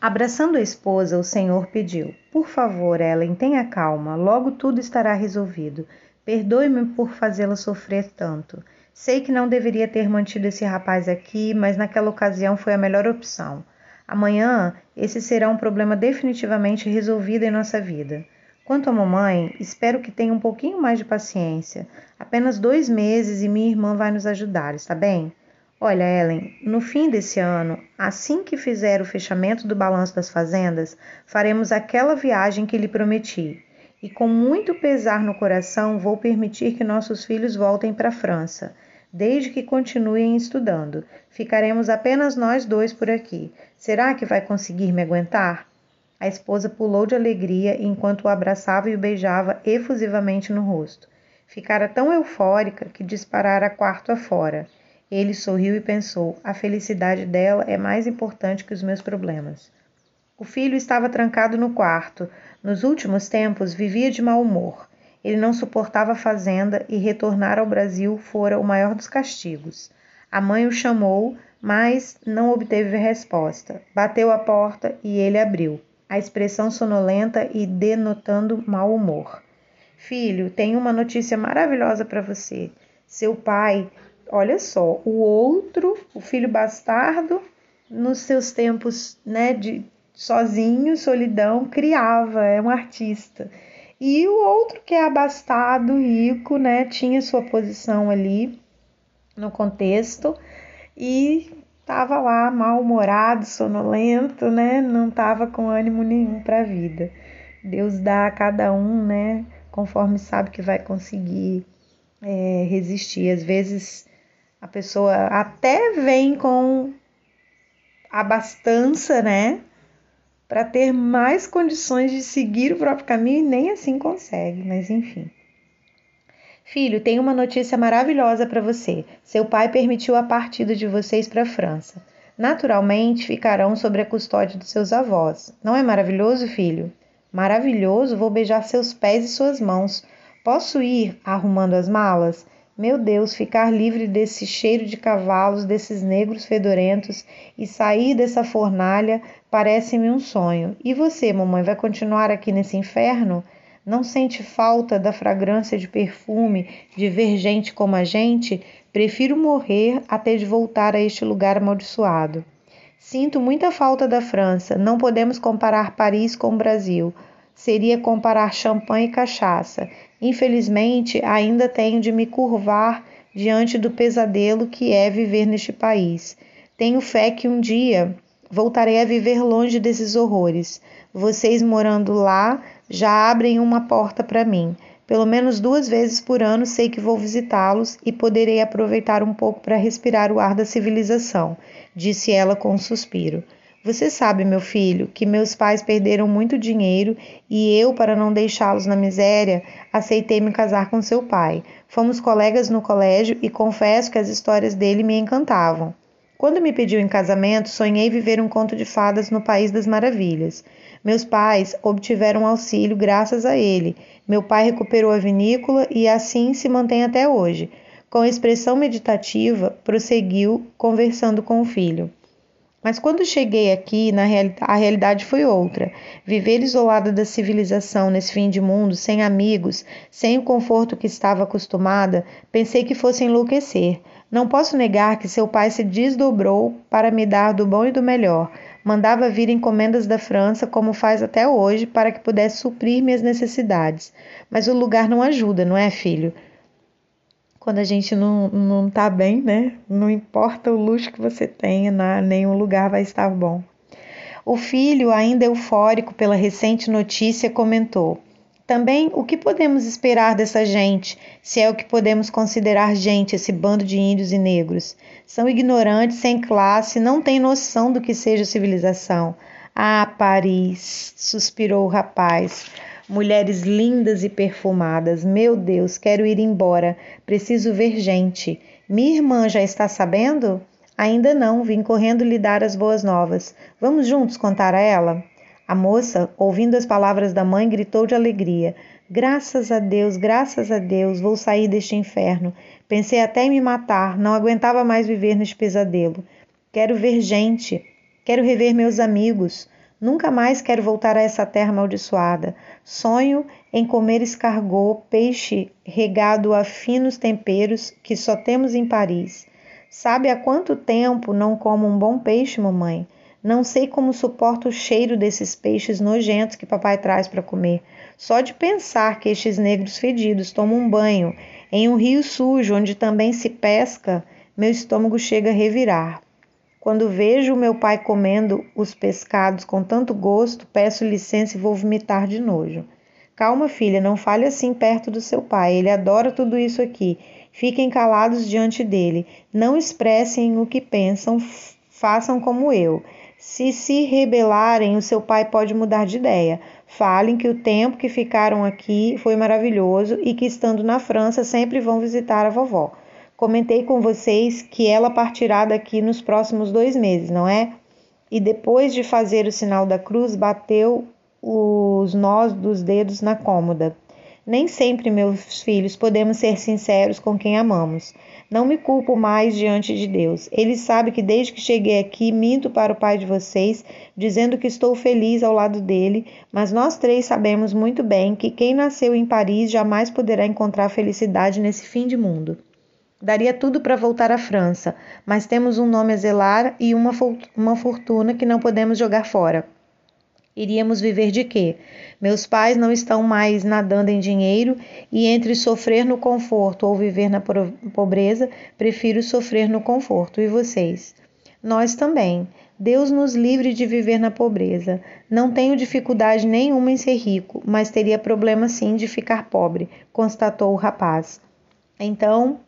Abraçando a esposa, o Senhor pediu: Por favor, Ellen, tenha calma, logo tudo estará resolvido. Perdoe-me por fazê-la sofrer tanto. Sei que não deveria ter mantido esse rapaz aqui, mas naquela ocasião foi a melhor opção. Amanhã, esse será um problema definitivamente resolvido em nossa vida. Quanto à mamãe, espero que tenha um pouquinho mais de paciência. Apenas dois meses e minha irmã vai nos ajudar, está bem? Olha, Ellen, no fim desse ano, assim que fizer o fechamento do balanço das fazendas, faremos aquela viagem que lhe prometi. E com muito pesar no coração, vou permitir que nossos filhos voltem para a França, desde que continuem estudando. Ficaremos apenas nós dois por aqui. Será que vai conseguir me aguentar? A esposa pulou de alegria enquanto o abraçava e o beijava efusivamente no rosto. Ficara tão eufórica que disparara quarto afora. Ele sorriu e pensou: a felicidade dela é mais importante que os meus problemas. O filho estava trancado no quarto. Nos últimos tempos vivia de mau humor. Ele não suportava a fazenda e retornar ao Brasil fora o maior dos castigos. A mãe o chamou, mas não obteve resposta. Bateu a porta e ele abriu, a expressão sonolenta e denotando mau humor. Filho, tenho uma notícia maravilhosa para você. Seu pai olha só, o outro, o filho bastardo, nos seus tempos, né, de sozinho, solidão, criava, é um artista. E o outro que é abastado, rico, né, tinha sua posição ali no contexto e estava lá mal-humorado, sonolento, né, não estava com ânimo nenhum para a vida. Deus dá a cada um, né, conforme sabe que vai conseguir é, resistir. Às vezes a pessoa até vem com abastança, né? Para ter mais condições de seguir o próprio caminho e nem assim consegue, mas enfim. Filho, tenho uma notícia maravilhosa para você. Seu pai permitiu a partida de vocês para a França. Naturalmente, ficarão sob a custódia dos seus avós. Não é maravilhoso, filho? Maravilhoso, vou beijar seus pés e suas mãos. Posso ir arrumando as malas? Meu Deus, ficar livre desse cheiro de cavalos, desses negros fedorentos e sair dessa fornalha parece-me um sonho. E você, mamãe, vai continuar aqui nesse inferno? Não sente falta da fragrância de perfume, de ver gente como a gente? Prefiro morrer até de voltar a este lugar amaldiçoado. Sinto muita falta da França. Não podemos comparar Paris com o Brasil. Seria comparar champanhe e cachaça. Infelizmente, ainda tenho de me curvar diante do pesadelo que é viver neste país. Tenho fé que um dia voltarei a viver longe desses horrores. Vocês morando lá já abrem uma porta para mim. Pelo menos duas vezes por ano sei que vou visitá-los e poderei aproveitar um pouco para respirar o ar da civilização, disse ela com um suspiro. Você sabe, meu filho, que meus pais perderam muito dinheiro e eu, para não deixá-los na miséria, aceitei me casar com seu pai. Fomos colegas no colégio e confesso que as histórias dele me encantavam. Quando me pediu em casamento, sonhei viver um conto de fadas no País das Maravilhas. Meus pais obtiveram auxílio graças a ele. Meu pai recuperou a vinícola e assim se mantém até hoje. Com expressão meditativa, prosseguiu, conversando com o filho. Mas quando cheguei aqui, na real, a realidade foi outra. Viver isolada da civilização nesse fim de mundo, sem amigos, sem o conforto que estava acostumada, pensei que fosse enlouquecer. Não posso negar que seu pai se desdobrou para me dar do bom e do melhor. Mandava vir encomendas da França, como faz até hoje, para que pudesse suprir minhas necessidades. Mas o lugar não ajuda, não é, filho? Quando a gente não, não tá bem, né? Não importa o luxo que você tenha, na, nenhum lugar vai estar bom. O filho, ainda eufórico pela recente notícia, comentou: Também o que podemos esperar dessa gente, se é o que podemos considerar gente, esse bando de índios e negros? São ignorantes, sem classe, não têm noção do que seja civilização. Ah, Paris, suspirou o rapaz mulheres lindas e perfumadas. Meu Deus, quero ir embora. Preciso ver gente. Minha irmã já está sabendo? Ainda não, vim correndo lhe dar as boas novas. Vamos juntos contar a ela? A moça, ouvindo as palavras da mãe, gritou de alegria. Graças a Deus, graças a Deus, vou sair deste inferno. Pensei até em me matar, não aguentava mais viver neste pesadelo. Quero ver gente, quero rever meus amigos. Nunca mais quero voltar a essa terra amaldiçoada. Sonho em comer escargot, peixe regado a finos temperos que só temos em Paris. Sabe há quanto tempo não como um bom peixe, mamãe? Não sei como suporto o cheiro desses peixes nojentos que papai traz para comer. Só de pensar que estes negros fedidos tomam um banho em um rio sujo onde também se pesca, meu estômago chega a revirar. Quando vejo meu pai comendo os pescados com tanto gosto, peço licença e vou vomitar de nojo. Calma, filha, não fale assim perto do seu pai. Ele adora tudo isso aqui. Fiquem calados diante dele. Não expressem o que pensam, façam como eu. Se se rebelarem, o seu pai pode mudar de ideia. Falem que o tempo que ficaram aqui foi maravilhoso e que, estando na França, sempre vão visitar a vovó. Comentei com vocês que ela partirá daqui nos próximos dois meses, não é? E depois de fazer o sinal da cruz, bateu os nós dos dedos na cômoda. Nem sempre, meus filhos, podemos ser sinceros com quem amamos. Não me culpo mais diante de Deus. Ele sabe que desde que cheguei aqui minto para o pai de vocês, dizendo que estou feliz ao lado dele, mas nós três sabemos muito bem que quem nasceu em Paris jamais poderá encontrar felicidade nesse fim de mundo. Daria tudo para voltar à França, mas temos um nome a zelar e uma, uma fortuna que não podemos jogar fora. Iríamos viver de quê? Meus pais não estão mais nadando em dinheiro e entre sofrer no conforto ou viver na pobreza, prefiro sofrer no conforto. E vocês? Nós também. Deus nos livre de viver na pobreza. Não tenho dificuldade nenhuma em ser rico, mas teria problema sim de ficar pobre, constatou o rapaz. Então,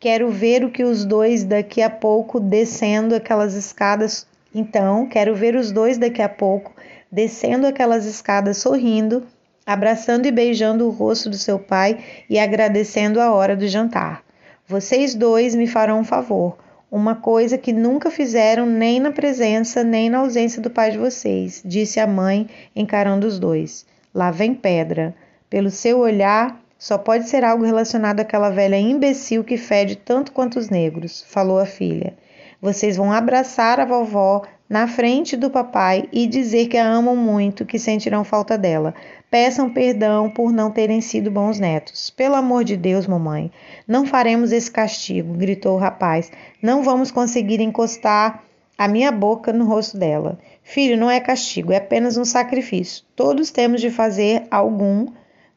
quero ver o que os dois daqui a pouco descendo aquelas escadas. Então, quero ver os dois daqui a pouco descendo aquelas escadas sorrindo, abraçando e beijando o rosto do seu pai e agradecendo a hora do jantar. Vocês dois me farão um favor, uma coisa que nunca fizeram nem na presença nem na ausência do pai de vocês, disse a mãe, encarando os dois. Lá vem pedra. Pelo seu olhar, só pode ser algo relacionado àquela velha imbecil que fede tanto quanto os negros, falou a filha. Vocês vão abraçar a vovó, na frente do papai e dizer que a amam muito, que sentirão falta dela. Peçam perdão por não terem sido bons netos. Pelo amor de Deus, mamãe, não faremos esse castigo, gritou o rapaz. Não vamos conseguir encostar a minha boca no rosto dela. Filho, não é castigo, é apenas um sacrifício. Todos temos de fazer algum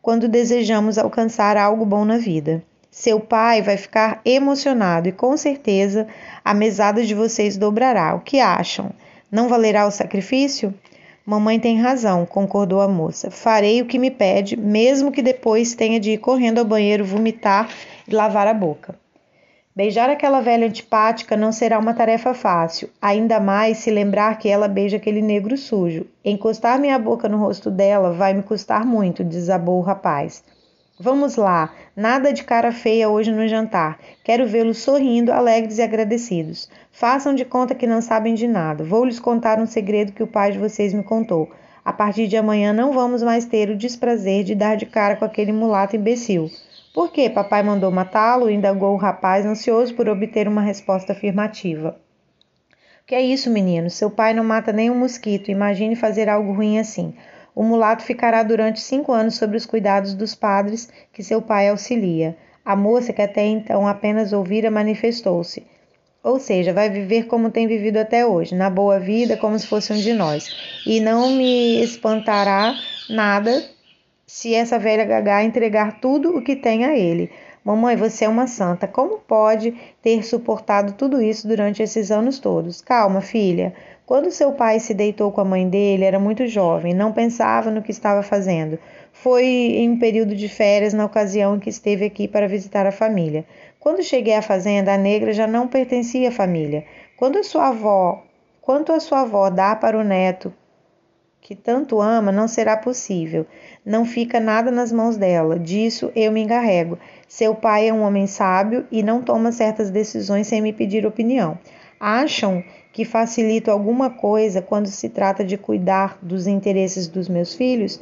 quando desejamos alcançar algo bom na vida. Seu pai vai ficar emocionado e com certeza a mesada de vocês dobrará. O que acham? Não valerá o sacrifício? Mamãe tem razão, concordou a moça. Farei o que me pede, mesmo que depois tenha de ir correndo ao banheiro, vomitar e lavar a boca. Beijar aquela velha antipática não será uma tarefa fácil, ainda mais se lembrar que ela beija aquele negro sujo. Encostar minha boca no rosto dela vai me custar muito, desabou o rapaz. Vamos lá, nada de cara feia hoje no jantar. Quero vê-los sorrindo, alegres e agradecidos. Façam de conta que não sabem de nada. Vou lhes contar um segredo que o pai de vocês me contou. A partir de amanhã não vamos mais ter o desprazer de dar de cara com aquele mulato imbecil. Por que papai mandou matá-lo? indagou o rapaz, ansioso por obter uma resposta afirmativa. Que é isso, menino? Seu pai não mata nem um mosquito. Imagine fazer algo ruim assim. O mulato ficará durante cinco anos sob os cuidados dos padres que seu pai auxilia. A moça, que até então apenas ouvira, manifestou-se. Ou seja, vai viver como tem vivido até hoje, na boa vida, como se fosse um de nós. E não me espantará nada se essa velha gagá entregar tudo o que tem a ele. Mamãe, você é uma santa. Como pode ter suportado tudo isso durante esses anos todos? Calma, filha. Quando seu pai se deitou com a mãe dele, era muito jovem, não pensava no que estava fazendo. Foi em um período de férias, na ocasião em que esteve aqui para visitar a família. Quando cheguei à fazenda, a negra já não pertencia à família. Quando a sua avó, quanto a sua avó dá para o neto que tanto ama, não será possível. Não fica nada nas mãos dela. Disso eu me encarrego. Seu pai é um homem sábio e não toma certas decisões sem me pedir opinião. Acham que facilito alguma coisa quando se trata de cuidar dos interesses dos meus filhos,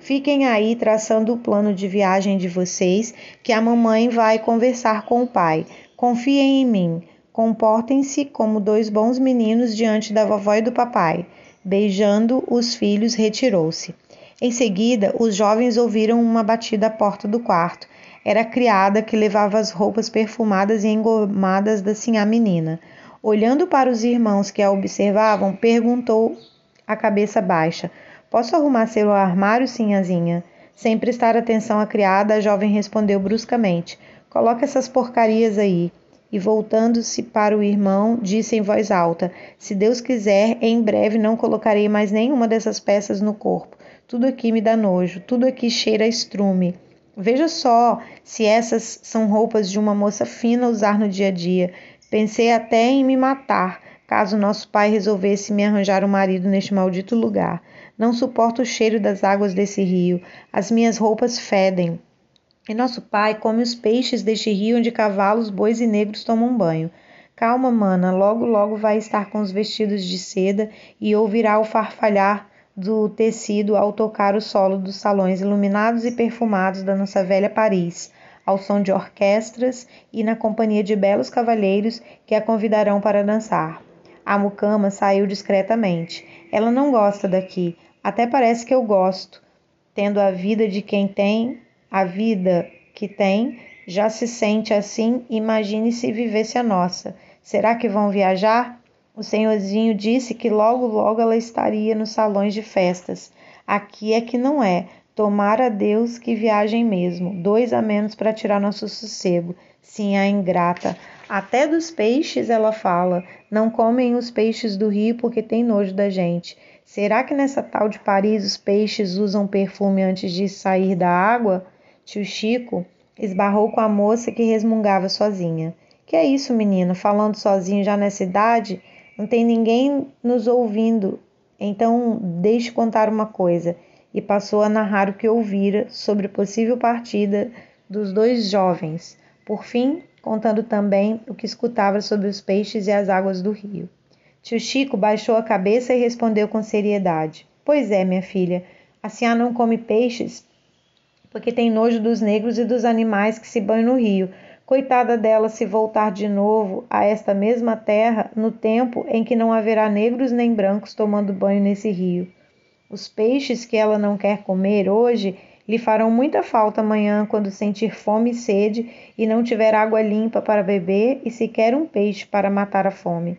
fiquem aí traçando o plano de viagem de vocês, que a mamãe vai conversar com o pai. Confiem em mim. Comportem-se como dois bons meninos diante da vovó e do papai. Beijando os filhos, retirou-se. Em seguida, os jovens ouviram uma batida à porta do quarto. Era a criada que levava as roupas perfumadas e engomadas da sinhá menina. Olhando para os irmãos que a observavam, perguntou a cabeça baixa: Posso arrumar seu armário, sinhazinha? Sem prestar atenção à criada, a jovem respondeu bruscamente: Coloca essas porcarias aí. E voltando-se para o irmão, disse em voz alta: Se Deus quiser, em breve não colocarei mais nenhuma dessas peças no corpo. Tudo aqui me dá nojo, tudo aqui cheira a estrume. Veja só se essas são roupas de uma moça fina usar no dia a dia. Pensei até em me matar, caso nosso pai resolvesse me arranjar um marido neste maldito lugar. Não suporto o cheiro das águas desse rio. As minhas roupas fedem. E nosso pai come os peixes deste rio onde cavalos, bois e negros tomam banho. Calma, mana, logo logo vai estar com os vestidos de seda e ouvirá o farfalhar do tecido ao tocar o solo dos salões iluminados e perfumados da nossa velha Paris, ao som de orquestras e na companhia de belos cavalheiros que a convidarão para dançar. A mucama saiu discretamente. Ela não gosta daqui, até parece que eu gosto. Tendo a vida de quem tem, a vida que tem, já se sente assim, imagine se vivesse a nossa. Será que vão viajar? O senhorzinho disse que logo logo ela estaria nos salões de festas. Aqui é que não é. Tomara a Deus que viajem mesmo. Dois a menos para tirar nosso sossego. Sim, a ingrata. Até dos peixes ela fala. Não comem os peixes do rio porque tem nojo da gente. Será que nessa tal de Paris os peixes usam perfume antes de sair da água? Tio Chico esbarrou com a moça que resmungava sozinha. Que é isso, menino? Falando sozinho já nessa idade? Não tem ninguém nos ouvindo. Então, deixe contar uma coisa. E passou a narrar o que ouvira sobre a possível partida dos dois jovens. Por fim, contando também o que escutava sobre os peixes e as águas do rio. Tio Chico baixou a cabeça e respondeu com seriedade: Pois é, minha filha, a senhora não come peixes porque tem nojo dos negros e dos animais que se banham no rio. Coitada dela se voltar de novo a esta mesma terra no tempo em que não haverá negros nem brancos tomando banho nesse rio. Os peixes que ela não quer comer hoje lhe farão muita falta amanhã quando sentir fome e sede e não tiver água limpa para beber e sequer um peixe para matar a fome.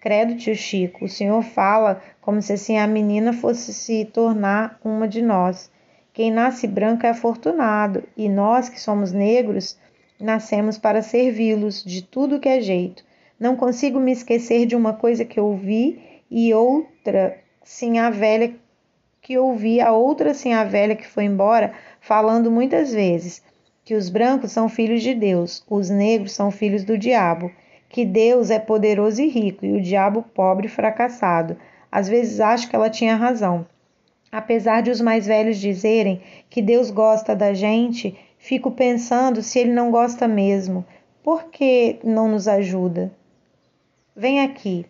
Credo, tio Chico, o senhor fala como se assim a menina fosse se tornar uma de nós. Quem nasce branco é afortunado, e nós que somos negros nascemos para servi-los de tudo que é jeito. Não consigo me esquecer de uma coisa que ouvi e outra, sim, a velha que ouvi, a outra, sim, a velha que foi embora, falando muitas vezes que os brancos são filhos de Deus, os negros são filhos do diabo que Deus é poderoso e rico e o diabo pobre e fracassado. Às vezes acho que ela tinha razão. Apesar de os mais velhos dizerem que Deus gosta da gente, fico pensando se ele não gosta mesmo. Por que não nos ajuda? Vem aqui.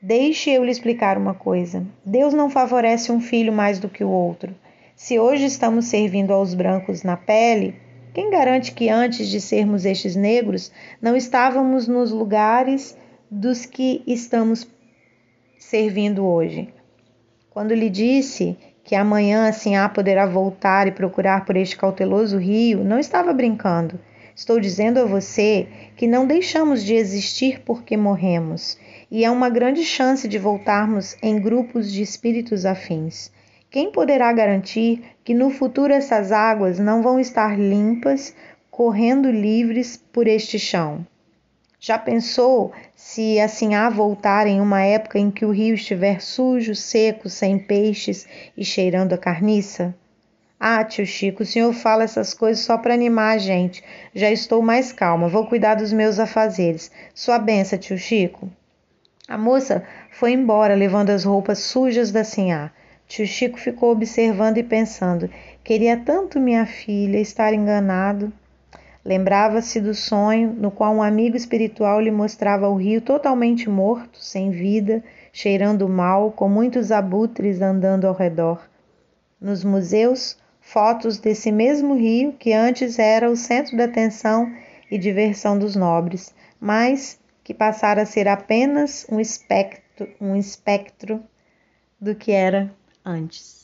Deixe eu lhe explicar uma coisa. Deus não favorece um filho mais do que o outro. Se hoje estamos servindo aos brancos na pele, quem garante que antes de sermos estes negros não estávamos nos lugares dos que estamos servindo hoje? Quando lhe disse que amanhã assim há poderá voltar e procurar por este cauteloso rio, não estava brincando. Estou dizendo a você que não deixamos de existir porque morremos, e há uma grande chance de voltarmos em grupos de espíritos afins. Quem poderá garantir que no futuro essas águas não vão estar limpas, correndo livres por este chão? Já pensou se assim há voltar em uma época em que o rio estiver sujo, seco, sem peixes e cheirando a carniça? Ah, tio Chico, o senhor fala essas coisas só para animar a gente. Já estou mais calma, vou cuidar dos meus afazeres. Sua benção, tio Chico. A moça foi embora, levando as roupas sujas da sinhá. Tio Chico ficou observando e pensando: queria tanto minha filha estar enganado. Lembrava-se do sonho no qual um amigo espiritual lhe mostrava o rio totalmente morto, sem vida, cheirando mal, com muitos abutres andando ao redor. Nos museus, fotos desse mesmo rio que antes era o centro da atenção e diversão dos nobres, mas que passara a ser apenas um espectro, um espectro do que era antes.